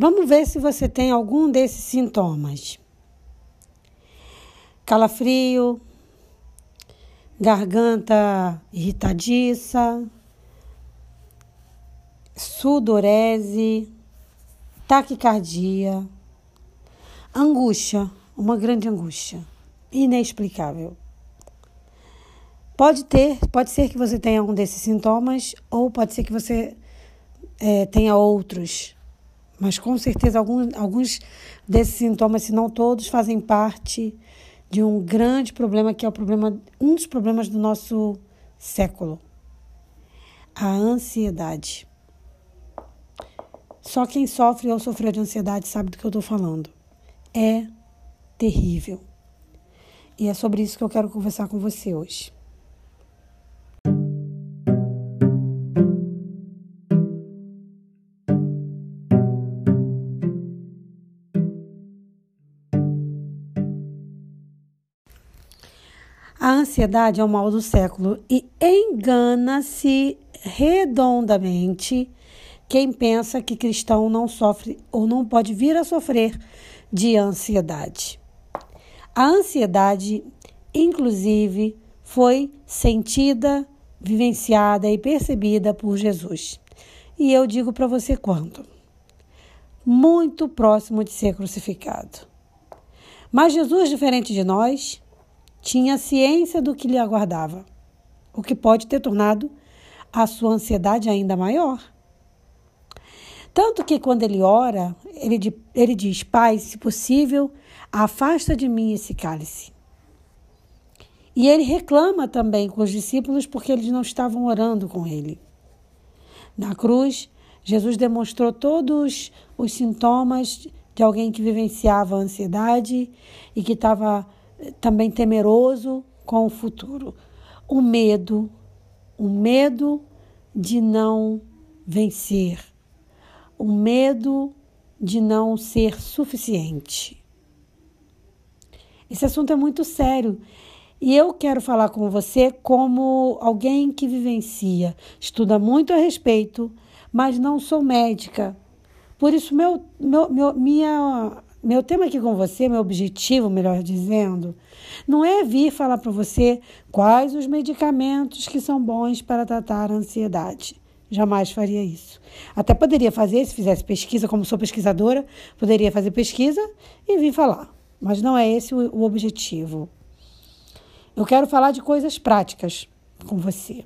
Vamos ver se você tem algum desses sintomas: calafrio, garganta irritadiça, sudorese, taquicardia, angústia, uma grande angústia, inexplicável. Pode ter, pode ser que você tenha um desses sintomas, ou pode ser que você é, tenha outros. Mas com certeza alguns, alguns desses sintomas, se não todos, fazem parte de um grande problema que é o problema, um dos problemas do nosso século. A ansiedade. Só quem sofre ou sofreu de ansiedade sabe do que eu estou falando. É terrível. E é sobre isso que eu quero conversar com você hoje. A ansiedade é o mal do século e engana-se redondamente quem pensa que cristão não sofre ou não pode vir a sofrer de ansiedade. A ansiedade, inclusive, foi sentida, vivenciada e percebida por Jesus. E eu digo para você quando? Muito próximo de ser crucificado. Mas Jesus, diferente de nós, tinha ciência do que lhe aguardava, o que pode ter tornado a sua ansiedade ainda maior. Tanto que quando ele ora, ele, ele diz: Pai, se possível, afasta de mim esse cálice. E ele reclama também com os discípulos porque eles não estavam orando com ele. Na cruz, Jesus demonstrou todos os sintomas de alguém que vivenciava ansiedade e que estava também temeroso com o futuro. O medo, o medo de não vencer, o medo de não ser suficiente. Esse assunto é muito sério e eu quero falar com você como alguém que vivencia, estuda muito a respeito, mas não sou médica. Por isso, meu, meu, meu minha meu tema aqui com você, meu objetivo, melhor dizendo, não é vir falar para você quais os medicamentos que são bons para tratar a ansiedade. Jamais faria isso. Até poderia fazer, se fizesse pesquisa, como sou pesquisadora, poderia fazer pesquisa e vir falar. Mas não é esse o, objetivo. Eu quero falar de coisas práticas com você.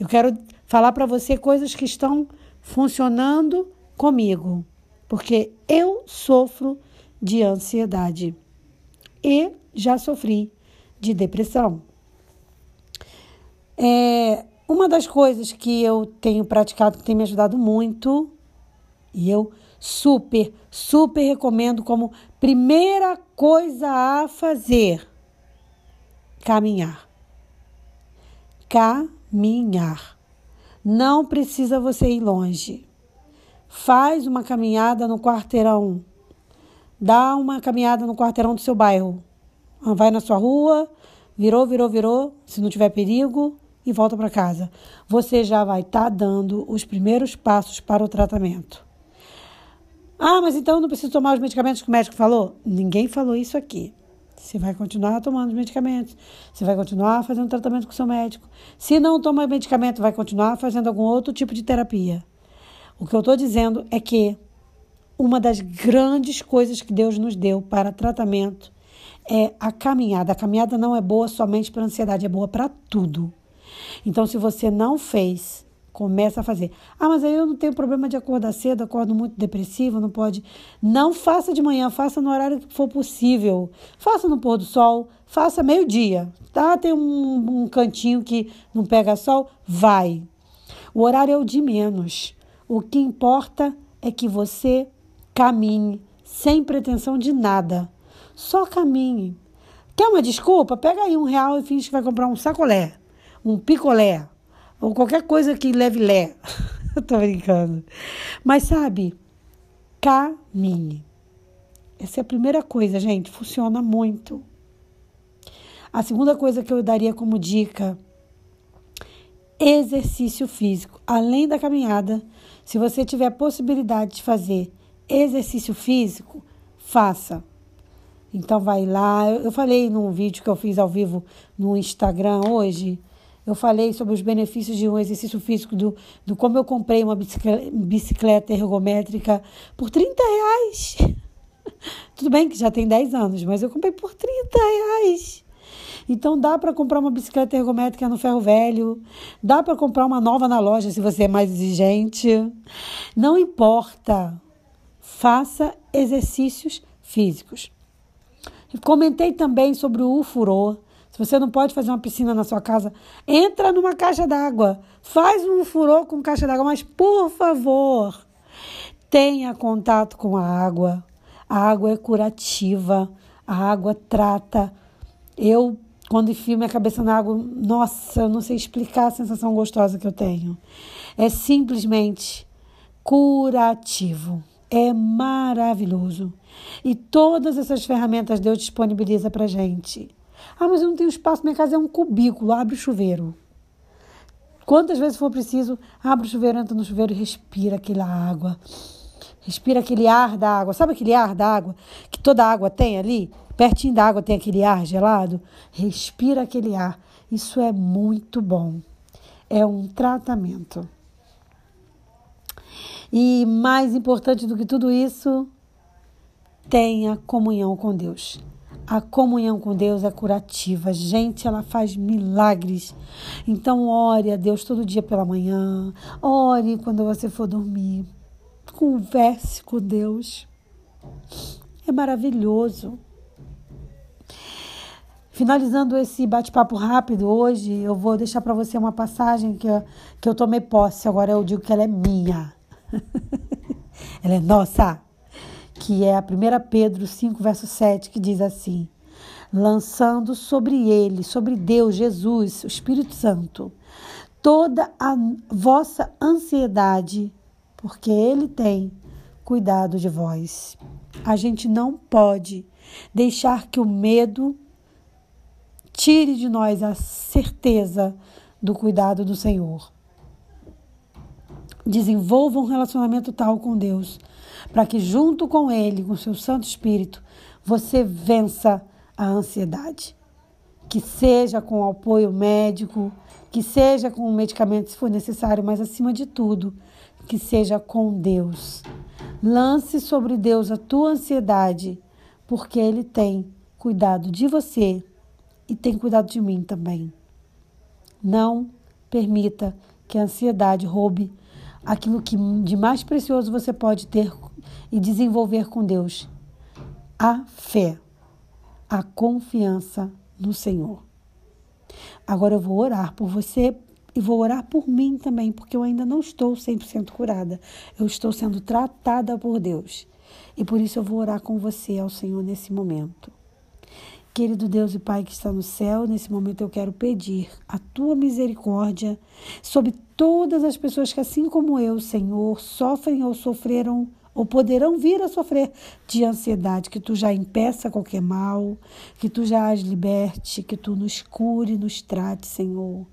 Eu quero falar para você coisas que estão funcionando comigo, porque eu sofro de ansiedade e já sofri de depressão. É, uma das coisas que eu tenho praticado, que tem me ajudado muito, e eu super, super recomendo como primeira coisa a fazer: caminhar. Caminhar. Não precisa você ir longe. Faz uma caminhada no quarteirão dá uma caminhada no quarteirão do seu bairro. Vai na sua rua, virou, virou, virou, se não tiver perigo, e volta para casa. Você já vai estar tá dando os primeiros passos para o tratamento. Ah, mas então eu não preciso tomar os medicamentos que o médico falou? Ninguém falou isso aqui. Você vai continuar tomando os medicamentos, você vai continuar fazendo tratamento com o seu médico. Se não toma medicamento, vai continuar fazendo algum outro tipo de terapia. O que eu estou dizendo é que uma das grandes coisas que Deus nos deu para tratamento é a caminhada. A caminhada não é boa somente para ansiedade, é boa para tudo. Então, se você não fez, começa a fazer. Ah, mas aí eu não tenho problema de acordar cedo, acordo muito depressivo, não pode. Não faça de manhã, faça no horário que for possível. Faça no pôr do sol, faça meio-dia. Tá? Tem um, um cantinho que não pega sol, vai. O horário é o de menos. O que importa é que você Caminhe, sem pretensão de nada. Só caminhe. Quer uma desculpa? Pega aí um real e finge que vai comprar um sacolé, um picolé, ou qualquer coisa que leve lé. Eu tô brincando. Mas sabe, caminhe. Essa é a primeira coisa, gente. Funciona muito. A segunda coisa que eu daria como dica: exercício físico. Além da caminhada, se você tiver a possibilidade de fazer exercício físico, faça. Então vai lá. Eu falei num vídeo que eu fiz ao vivo no Instagram hoje. Eu falei sobre os benefícios de um exercício físico, do, do como eu comprei uma bicicleta, bicicleta ergométrica por 30 reais. Tudo bem que já tem 10 anos, mas eu comprei por 30 reais. Então dá para comprar uma bicicleta ergométrica no ferro velho, dá para comprar uma nova na loja se você é mais exigente. Não importa. Faça exercícios físicos. Comentei também sobre o ufurô. Se você não pode fazer uma piscina na sua casa, entra numa caixa d'água. Faz um furô com caixa d'água, mas por favor, tenha contato com a água. A água é curativa, a água trata. Eu, quando enfio minha cabeça na água, nossa, eu não sei explicar a sensação gostosa que eu tenho. É simplesmente curativo. É maravilhoso. E todas essas ferramentas Deus disponibiliza para gente. Ah, mas eu não tenho espaço, minha casa é um cubículo, abre o chuveiro. Quantas vezes for preciso, abre o chuveiro, entra no chuveiro e respira aquela água. Respira aquele ar da água. Sabe aquele ar da água que toda água tem ali? Pertinho da água tem aquele ar gelado? Respira aquele ar. Isso é muito bom. É um tratamento. E mais importante do que tudo isso, tenha comunhão com Deus. A comunhão com Deus é curativa. Gente, ela faz milagres. Então, ore a Deus todo dia pela manhã. Ore quando você for dormir. Converse com Deus. É maravilhoso. Finalizando esse bate-papo rápido hoje, eu vou deixar para você uma passagem que eu, que eu tomei posse. Agora eu digo que ela é minha. ela é nossa que é a 1 Pedro 5, verso 7, que diz assim: lançando sobre ele, sobre Deus, Jesus, o Espírito Santo, toda a vossa ansiedade, porque ele tem cuidado de vós. A gente não pode deixar que o medo tire de nós a certeza do cuidado do Senhor. Desenvolva um relacionamento tal com Deus para que, junto com Ele, com seu Santo Espírito, você vença a ansiedade. Que seja com apoio médico, que seja com medicamento se for necessário, mas acima de tudo, que seja com Deus. Lance sobre Deus a tua ansiedade, porque Ele tem cuidado de você e tem cuidado de mim também. Não permita que a ansiedade roube aquilo que de mais precioso você pode ter e desenvolver com Deus a fé, a confiança no Senhor. Agora eu vou orar por você e vou orar por mim também, porque eu ainda não estou 100% curada. Eu estou sendo tratada por Deus. E por isso eu vou orar com você ao Senhor nesse momento. Querido Deus e Pai que está no céu, nesse momento eu quero pedir a tua misericórdia sobre todas as pessoas que, assim como eu, Senhor, sofrem ou sofreram ou poderão vir a sofrer de ansiedade, que tu já impeça qualquer mal, que tu já as liberte, que tu nos cure, nos trate, Senhor.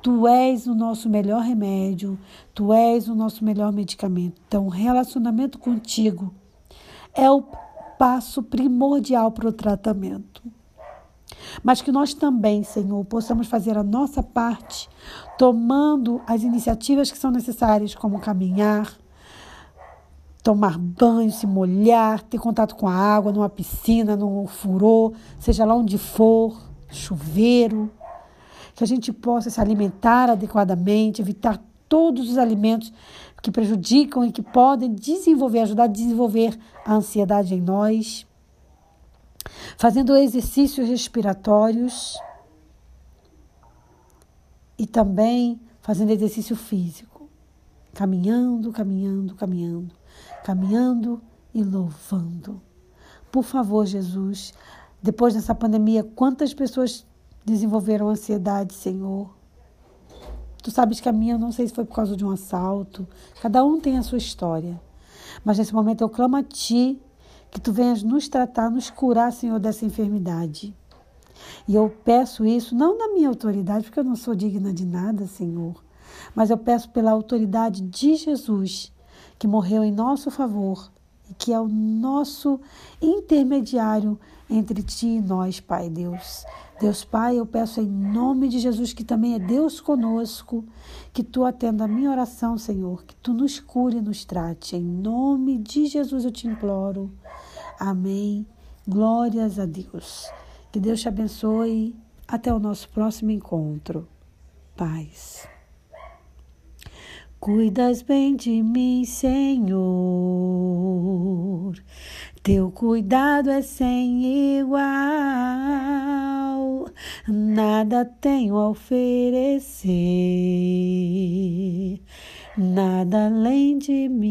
Tu és o nosso melhor remédio, tu és o nosso melhor medicamento. Então, relacionamento contigo é o passo primordial para o tratamento. Mas que nós também, Senhor, possamos fazer a nossa parte, tomando as iniciativas que são necessárias, como caminhar, tomar banho, se molhar, ter contato com a água, numa piscina, num furô, seja lá onde for, chuveiro, que a gente possa se alimentar adequadamente, evitar todos os alimentos que prejudicam e que podem desenvolver, ajudar a desenvolver a ansiedade em nós, fazendo exercícios respiratórios e também fazendo exercício físico, caminhando, caminhando, caminhando caminhando e louvando. Por favor, Jesus, depois dessa pandemia, quantas pessoas desenvolveram ansiedade, Senhor? Tu sabes que a minha, não sei se foi por causa de um assalto. Cada um tem a sua história. Mas nesse momento eu clamo a Ti que Tu venhas nos tratar, nos curar, Senhor, dessa enfermidade. E eu peço isso não na minha autoridade, porque eu não sou digna de nada, Senhor, mas eu peço pela autoridade de Jesus que morreu em nosso favor e que é o nosso intermediário entre ti e nós, Pai Deus. Deus Pai, eu peço em nome de Jesus, que também é Deus conosco, que tu atenda a minha oração, Senhor, que tu nos cure e nos trate. Em nome de Jesus eu te imploro. Amém. Glórias a Deus. Que Deus te abençoe. Até o nosso próximo encontro. Paz. Cuidas bem de mim, Senhor. Teu cuidado é sem igual. Nada tenho a oferecer, nada além de mim.